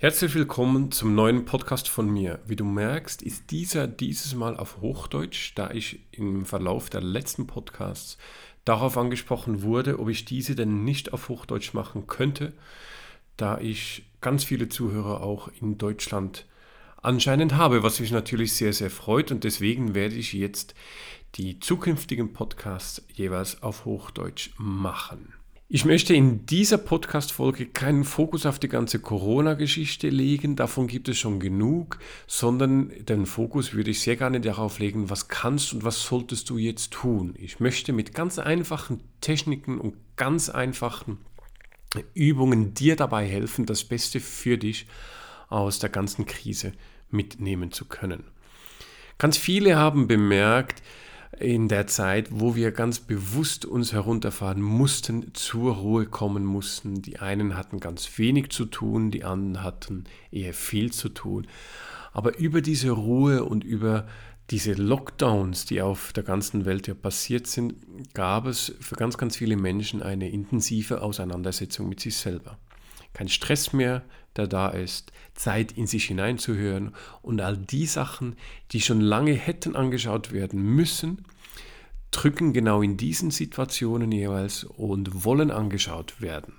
Herzlich willkommen zum neuen Podcast von mir. Wie du merkst, ist dieser dieses Mal auf Hochdeutsch, da ich im Verlauf der letzten Podcasts darauf angesprochen wurde, ob ich diese denn nicht auf Hochdeutsch machen könnte, da ich ganz viele Zuhörer auch in Deutschland anscheinend habe, was mich natürlich sehr, sehr freut und deswegen werde ich jetzt die zukünftigen Podcasts jeweils auf Hochdeutsch machen. Ich möchte in dieser Podcast-Folge keinen Fokus auf die ganze Corona-Geschichte legen, davon gibt es schon genug, sondern den Fokus würde ich sehr gerne darauf legen, was kannst und was solltest du jetzt tun. Ich möchte mit ganz einfachen Techniken und ganz einfachen Übungen dir dabei helfen, das Beste für dich aus der ganzen Krise mitnehmen zu können. Ganz viele haben bemerkt, in der Zeit, wo wir ganz bewusst uns herunterfahren mussten, zur Ruhe kommen mussten. Die einen hatten ganz wenig zu tun, die anderen hatten eher viel zu tun. Aber über diese Ruhe und über diese Lockdowns, die auf der ganzen Welt ja passiert sind, gab es für ganz, ganz viele Menschen eine intensive Auseinandersetzung mit sich selber. Kein Stress mehr, der da ist, Zeit in sich hineinzuhören und all die Sachen, die schon lange hätten angeschaut werden müssen, drücken genau in diesen Situationen jeweils und wollen angeschaut werden.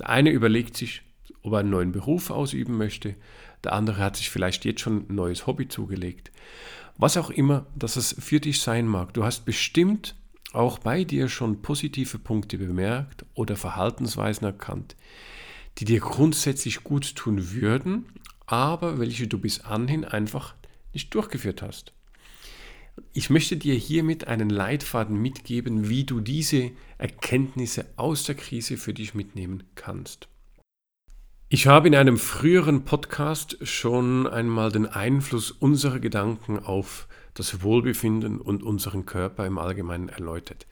Der eine überlegt sich, ob er einen neuen Beruf ausüben möchte, der andere hat sich vielleicht jetzt schon ein neues Hobby zugelegt. Was auch immer, dass es für dich sein mag. Du hast bestimmt auch bei dir schon positive Punkte bemerkt oder Verhaltensweisen erkannt, die dir grundsätzlich gut tun würden, aber welche du bis anhin einfach nicht durchgeführt hast. Ich möchte dir hiermit einen Leitfaden mitgeben, wie du diese Erkenntnisse aus der Krise für dich mitnehmen kannst. Ich habe in einem früheren Podcast schon einmal den Einfluss unserer Gedanken auf das Wohlbefinden und unseren Körper im Allgemeinen erläutert.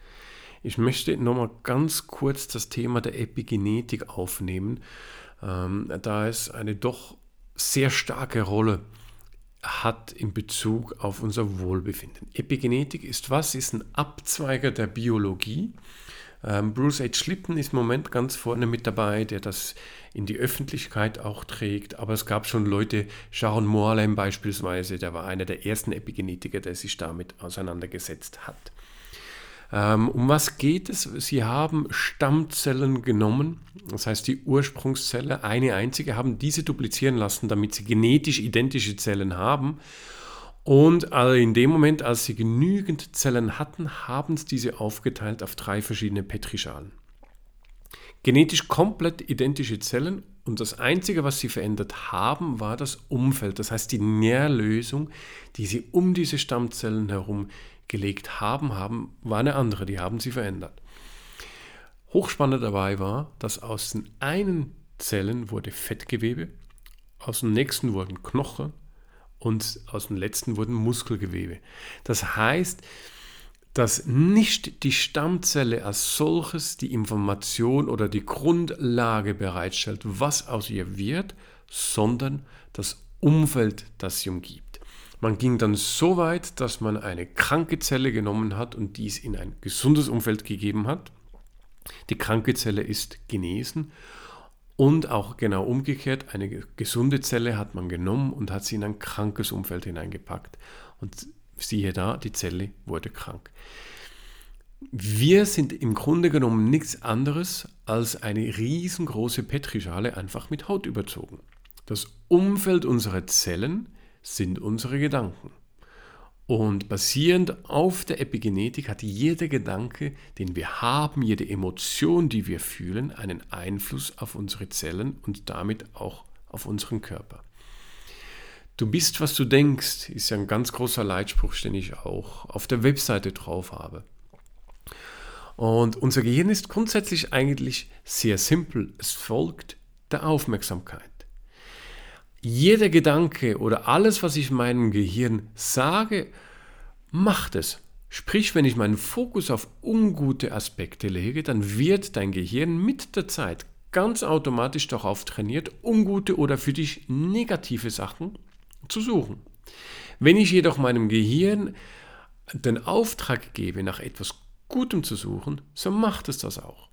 Ich möchte nochmal ganz kurz das Thema der Epigenetik aufnehmen, ähm, da es eine doch sehr starke Rolle hat in Bezug auf unser Wohlbefinden. Epigenetik ist was? Ist ein Abzweiger der Biologie. Ähm, Bruce H. Lipton ist im Moment ganz vorne mit dabei, der das in die Öffentlichkeit auch trägt. Aber es gab schon Leute, Sharon Moorheim beispielsweise, der war einer der ersten Epigenetiker, der sich damit auseinandergesetzt hat. Ähm, um was geht es? Sie haben Stammzellen genommen, das heißt die Ursprungszelle, eine einzige, haben diese duplizieren lassen, damit sie genetisch identische Zellen haben. Und in dem Moment, als sie genügend Zellen hatten, haben sie diese aufgeteilt auf drei verschiedene Petrischalen. Genetisch komplett identische Zellen und das Einzige, was sie verändert haben, war das Umfeld, das heißt die Nährlösung, die sie um diese Stammzellen herum gelegt haben, haben, war eine andere, die haben sie verändert. Hochspannend dabei war, dass aus den einen Zellen wurde Fettgewebe, aus dem nächsten wurden Knochen und aus dem letzten wurden Muskelgewebe. Das heißt, dass nicht die Stammzelle als solches die Information oder die Grundlage bereitstellt, was aus ihr wird, sondern das Umfeld, das sie umgibt. Man ging dann so weit, dass man eine kranke Zelle genommen hat und dies in ein gesundes Umfeld gegeben hat. Die kranke Zelle ist genesen und auch genau umgekehrt, eine gesunde Zelle hat man genommen und hat sie in ein krankes Umfeld hineingepackt. Und siehe da, die Zelle wurde krank. Wir sind im Grunde genommen nichts anderes als eine riesengroße Petrischale einfach mit Haut überzogen. Das Umfeld unserer Zellen sind unsere Gedanken. Und basierend auf der Epigenetik hat jeder Gedanke, den wir haben, jede Emotion, die wir fühlen, einen Einfluss auf unsere Zellen und damit auch auf unseren Körper. Du bist, was du denkst, ist ja ein ganz großer Leitspruch, den ich auch auf der Webseite drauf habe. Und unser Gehirn ist grundsätzlich eigentlich sehr simpel. Es folgt der Aufmerksamkeit jeder Gedanke oder alles, was ich meinem Gehirn sage, macht es. Sprich, wenn ich meinen Fokus auf ungute Aspekte lege, dann wird dein Gehirn mit der Zeit ganz automatisch darauf trainiert, ungute oder für dich negative Sachen zu suchen. Wenn ich jedoch meinem Gehirn den Auftrag gebe, nach etwas Gutem zu suchen, so macht es das auch.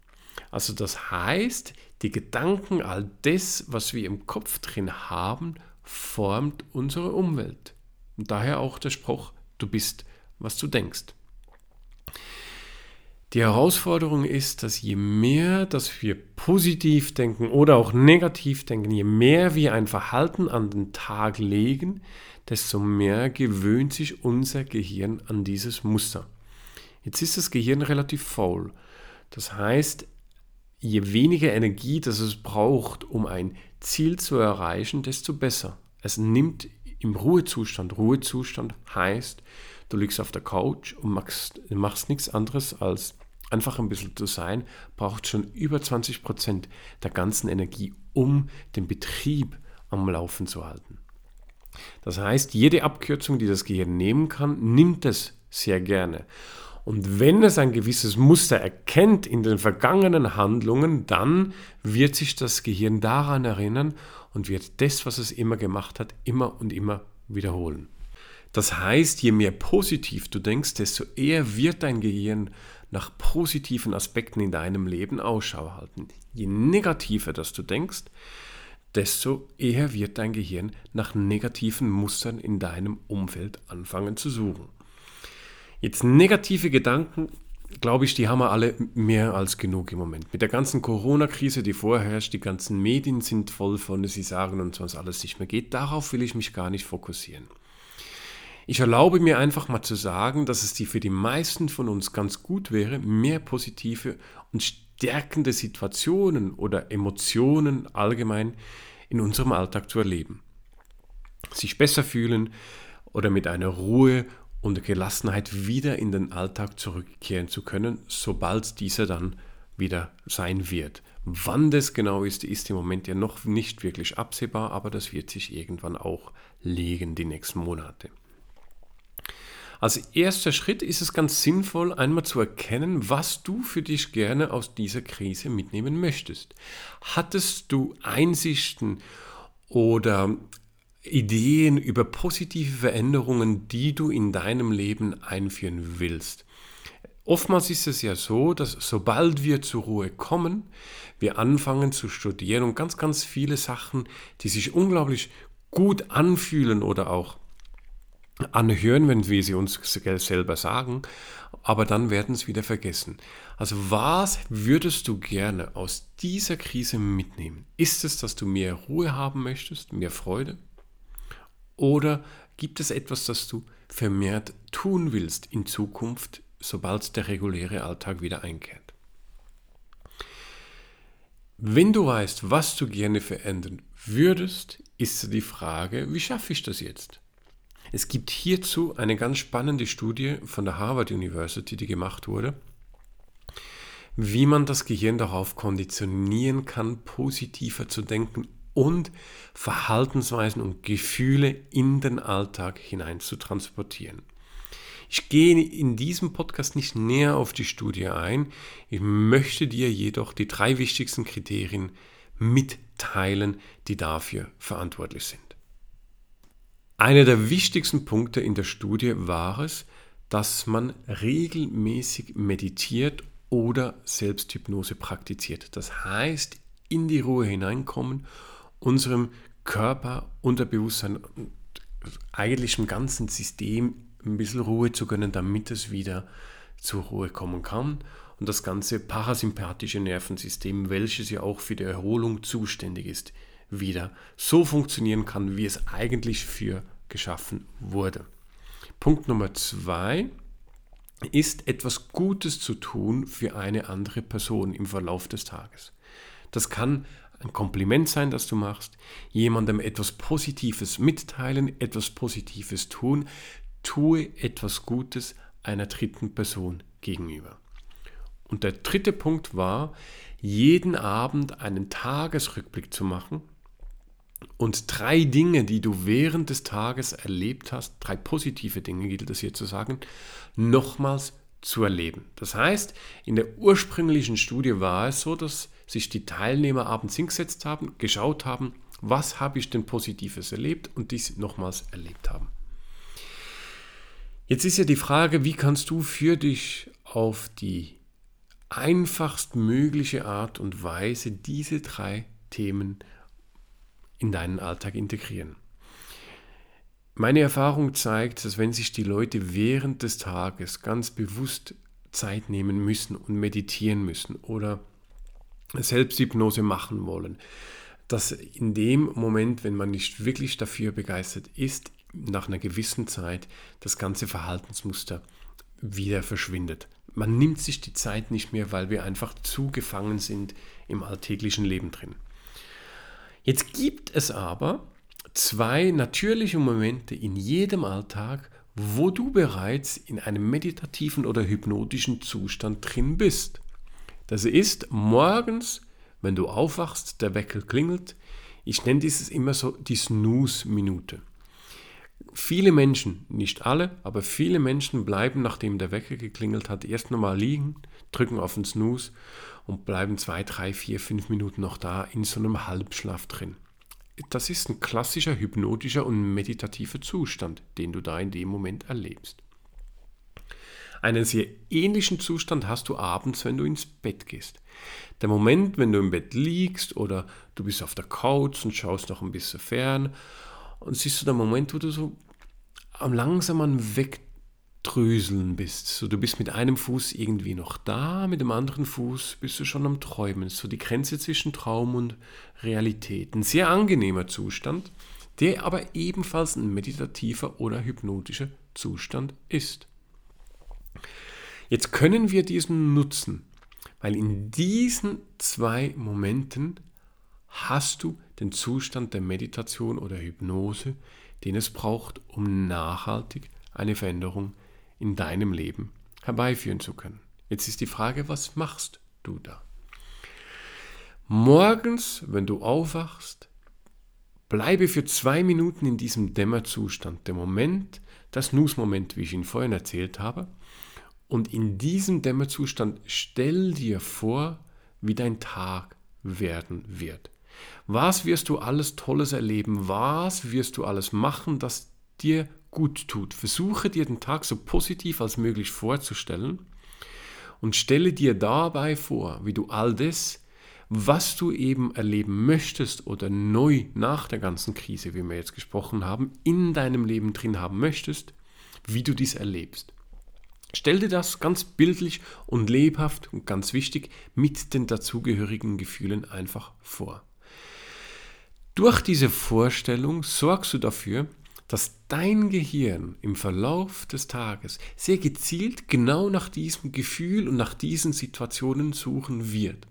Also das heißt, die Gedanken, all das, was wir im Kopf drin haben, formt unsere Umwelt. Und daher auch der Spruch, du bist, was du denkst. Die Herausforderung ist, dass je mehr, dass wir positiv denken oder auch negativ denken, je mehr wir ein Verhalten an den Tag legen, desto mehr gewöhnt sich unser Gehirn an dieses Muster. Jetzt ist das Gehirn relativ faul. Das heißt, je weniger Energie das es braucht, um ein Ziel zu erreichen, desto besser. Es nimmt im Ruhezustand. Ruhezustand heißt, du liegst auf der Couch und machst, machst nichts anderes als einfach ein bisschen zu sein, braucht schon über 20 Prozent der ganzen Energie, um den Betrieb am Laufen zu halten. Das heißt, jede Abkürzung, die das Gehirn nehmen kann, nimmt es sehr gerne. Und wenn es ein gewisses Muster erkennt in den vergangenen Handlungen, dann wird sich das Gehirn daran erinnern und wird das, was es immer gemacht hat, immer und immer wiederholen. Das heißt, je mehr positiv du denkst, desto eher wird dein Gehirn nach positiven Aspekten in deinem Leben Ausschau halten. Je negativer das du denkst, desto eher wird dein Gehirn nach negativen Mustern in deinem Umfeld anfangen zu suchen. Jetzt negative Gedanken, glaube ich, die haben wir alle mehr als genug im Moment. Mit der ganzen Corona-Krise, die vorherrscht, die ganzen Medien sind voll von, sie sagen uns, was alles nicht mehr geht. Darauf will ich mich gar nicht fokussieren. Ich erlaube mir einfach mal zu sagen, dass es die für die meisten von uns ganz gut wäre, mehr positive und stärkende Situationen oder Emotionen allgemein in unserem Alltag zu erleben. Sich besser fühlen oder mit einer Ruhe und Gelassenheit wieder in den Alltag zurückkehren zu können, sobald dieser dann wieder sein wird. Wann das genau ist, ist im Moment ja noch nicht wirklich absehbar, aber das wird sich irgendwann auch legen die nächsten Monate. Als erster Schritt ist es ganz sinnvoll, einmal zu erkennen, was du für dich gerne aus dieser Krise mitnehmen möchtest. Hattest du Einsichten oder Ideen über positive Veränderungen, die du in deinem Leben einführen willst? Oftmals ist es ja so, dass sobald wir zur Ruhe kommen, wir anfangen zu studieren und ganz, ganz viele Sachen, die sich unglaublich gut anfühlen oder auch anhören, wenn wir sie uns selber sagen, aber dann werden es wieder vergessen. Also was würdest du gerne aus dieser Krise mitnehmen? Ist es, dass du mehr Ruhe haben möchtest, mehr Freude? Oder gibt es etwas, das du vermehrt tun willst in Zukunft, sobald der reguläre Alltag wieder einkehrt? Wenn du weißt, was du gerne verändern würdest, ist die Frage, wie schaffe ich das jetzt? Es gibt hierzu eine ganz spannende Studie von der Harvard University, die gemacht wurde, wie man das Gehirn darauf konditionieren kann, positiver zu denken und Verhaltensweisen und Gefühle in den Alltag hinein zu transportieren. Ich gehe in diesem Podcast nicht näher auf die Studie ein. Ich möchte dir jedoch die drei wichtigsten Kriterien mitteilen, die dafür verantwortlich sind. Einer der wichtigsten Punkte in der Studie war es, dass man regelmäßig meditiert oder Selbsthypnose praktiziert. Das heißt, in die Ruhe hineinkommen, unserem Körper, Unterbewusstsein, eigentlich dem ganzen System ein bisschen Ruhe zu gönnen, damit es wieder zur Ruhe kommen kann. Und das ganze parasympathische Nervensystem, welches ja auch für die Erholung zuständig ist, wieder so funktionieren kann, wie es eigentlich für geschaffen wurde. Punkt Nummer zwei ist etwas Gutes zu tun für eine andere Person im Verlauf des Tages. Das kann ein Kompliment sein, das du machst, jemandem etwas Positives mitteilen, etwas Positives tun, tue etwas Gutes einer dritten Person gegenüber. Und der dritte Punkt war, jeden Abend einen Tagesrückblick zu machen und drei Dinge, die du während des Tages erlebt hast, drei positive Dinge gilt es hier zu sagen, nochmals zu erleben. Das heißt, in der ursprünglichen Studie war es so, dass sich die Teilnehmer abends hingesetzt haben, geschaut haben, was habe ich denn Positives erlebt und dies nochmals erlebt haben. Jetzt ist ja die Frage, wie kannst du für dich auf die einfachstmögliche Art und Weise diese drei Themen in deinen Alltag integrieren. Meine Erfahrung zeigt, dass wenn sich die Leute während des Tages ganz bewusst Zeit nehmen müssen und meditieren müssen oder Selbsthypnose machen wollen, dass in dem Moment, wenn man nicht wirklich dafür begeistert ist, nach einer gewissen Zeit das ganze Verhaltensmuster wieder verschwindet. Man nimmt sich die Zeit nicht mehr, weil wir einfach zu gefangen sind im alltäglichen Leben drin. Jetzt gibt es aber zwei natürliche Momente in jedem Alltag, wo du bereits in einem meditativen oder hypnotischen Zustand drin bist. Das ist morgens, wenn du aufwachst, der Wecker klingelt. Ich nenne dieses immer so die Snooze-Minute. Viele Menschen, nicht alle, aber viele Menschen bleiben, nachdem der Wecker geklingelt hat, erst nochmal liegen, drücken auf den Snooze und bleiben zwei, drei, vier, fünf Minuten noch da in so einem Halbschlaf drin. Das ist ein klassischer hypnotischer und meditativer Zustand, den du da in dem Moment erlebst. Einen sehr ähnlichen Zustand hast du abends, wenn du ins Bett gehst. Der Moment, wenn du im Bett liegst oder du bist auf der Couch und schaust noch ein bisschen fern und siehst du den Moment, wo du so am langsamen Wegdröseln bist. So, du bist mit einem Fuß irgendwie noch da, mit dem anderen Fuß bist du schon am Träumen. So die Grenze zwischen Traum und Realität. Ein sehr angenehmer Zustand, der aber ebenfalls ein meditativer oder hypnotischer Zustand ist. Jetzt können wir diesen nutzen, weil in diesen zwei Momenten hast du den Zustand der Meditation oder Hypnose, den es braucht, um nachhaltig eine Veränderung in deinem Leben herbeiführen zu können. Jetzt ist die Frage, was machst du da? Morgens, wenn du aufwachst, bleibe für zwei Minuten in diesem Dämmerzustand, der Moment, das Nussmoment, wie ich ihn vorhin erzählt habe. Und in diesem Dämmerzustand stell dir vor, wie dein Tag werden wird. Was wirst du alles Tolles erleben? Was wirst du alles machen, das dir gut tut? Versuche dir den Tag so positiv als möglich vorzustellen und stelle dir dabei vor, wie du all das, was du eben erleben möchtest oder neu nach der ganzen Krise, wie wir jetzt gesprochen haben, in deinem Leben drin haben möchtest, wie du dies erlebst. Stell dir das ganz bildlich und lebhaft und ganz wichtig mit den dazugehörigen Gefühlen einfach vor. Durch diese Vorstellung sorgst du dafür, dass dein Gehirn im Verlauf des Tages sehr gezielt genau nach diesem Gefühl und nach diesen Situationen suchen wird.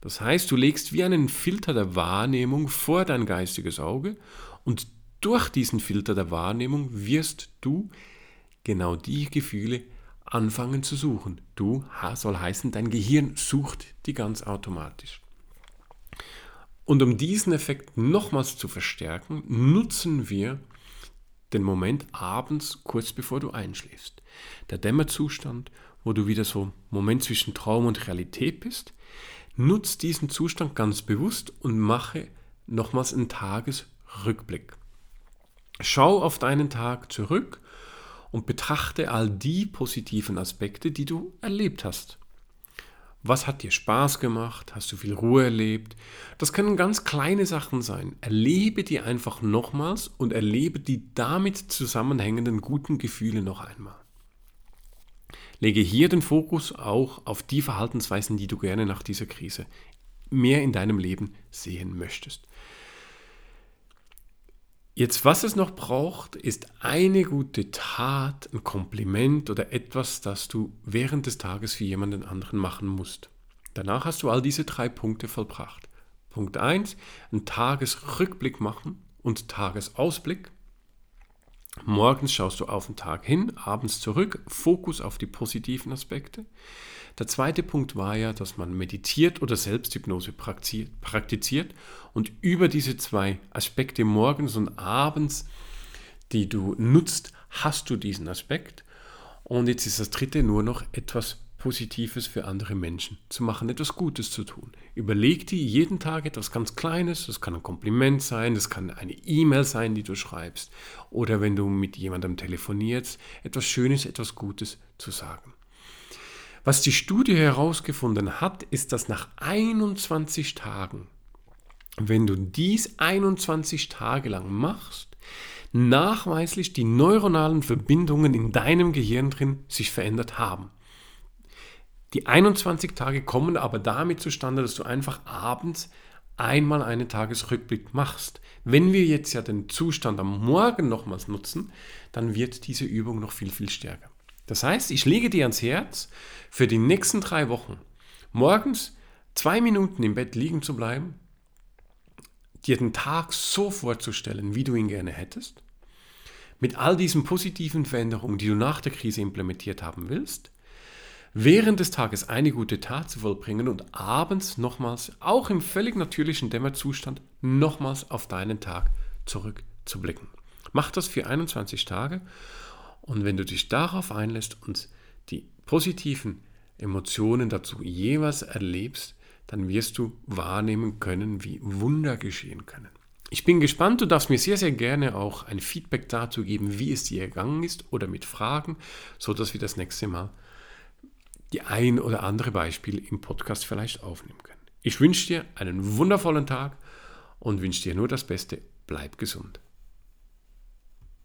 Das heißt, du legst wie einen Filter der Wahrnehmung vor dein geistiges Auge und durch diesen Filter der Wahrnehmung wirst du genau die Gefühle anfangen zu suchen. Du soll heißen, dein Gehirn sucht die ganz automatisch. Und um diesen Effekt nochmals zu verstärken, nutzen wir den Moment abends, kurz bevor du einschläfst. Der Dämmerzustand, wo du wieder so Moment zwischen Traum und Realität bist, nutz diesen Zustand ganz bewusst und mache nochmals einen Tagesrückblick. Schau auf deinen Tag zurück und betrachte all die positiven Aspekte, die du erlebt hast. Was hat dir Spaß gemacht? Hast du viel Ruhe erlebt? Das können ganz kleine Sachen sein. Erlebe die einfach nochmals und erlebe die damit zusammenhängenden guten Gefühle noch einmal. Lege hier den Fokus auch auf die Verhaltensweisen, die du gerne nach dieser Krise mehr in deinem Leben sehen möchtest. Jetzt, was es noch braucht, ist eine gute Tat, ein Kompliment oder etwas, das du während des Tages für jemanden anderen machen musst. Danach hast du all diese drei Punkte vollbracht. Punkt 1, einen Tagesrückblick machen und Tagesausblick. Morgens schaust du auf den Tag hin, abends zurück, Fokus auf die positiven Aspekte. Der zweite Punkt war ja, dass man meditiert oder Selbsthypnose praktiziert und über diese zwei Aspekte morgens und abends, die du nutzt, hast du diesen Aspekt. Und jetzt ist das dritte nur noch etwas Positives für andere Menschen zu machen, etwas Gutes zu tun. Überleg dir jeden Tag etwas ganz Kleines, das kann ein Kompliment sein, das kann eine E-Mail sein, die du schreibst, oder wenn du mit jemandem telefonierst, etwas Schönes, etwas Gutes zu sagen. Was die Studie herausgefunden hat, ist, dass nach 21 Tagen, wenn du dies 21 Tage lang machst, nachweislich die neuronalen Verbindungen in deinem Gehirn drin sich verändert haben. Die 21 Tage kommen aber damit zustande, dass du einfach abends einmal einen Tagesrückblick machst. Wenn wir jetzt ja den Zustand am Morgen nochmals nutzen, dann wird diese Übung noch viel, viel stärker. Das heißt, ich lege dir ans Herz, für die nächsten drei Wochen morgens zwei Minuten im Bett liegen zu bleiben, dir den Tag so vorzustellen, wie du ihn gerne hättest, mit all diesen positiven Veränderungen, die du nach der Krise implementiert haben willst, während des Tages eine gute Tat zu vollbringen und abends nochmals, auch im völlig natürlichen Dämmerzustand, nochmals auf deinen Tag zurückzublicken. Mach das für 21 Tage und wenn du dich darauf einlässt und die positiven Emotionen dazu jeweils erlebst, dann wirst du wahrnehmen können, wie Wunder geschehen können. Ich bin gespannt, du darfst mir sehr, sehr gerne auch ein Feedback dazu geben, wie es dir ergangen ist oder mit Fragen, so dass wir das nächste Mal die ein oder andere Beispiel im Podcast vielleicht aufnehmen können. Ich wünsche dir einen wundervollen Tag und wünsche dir nur das Beste. Bleib gesund.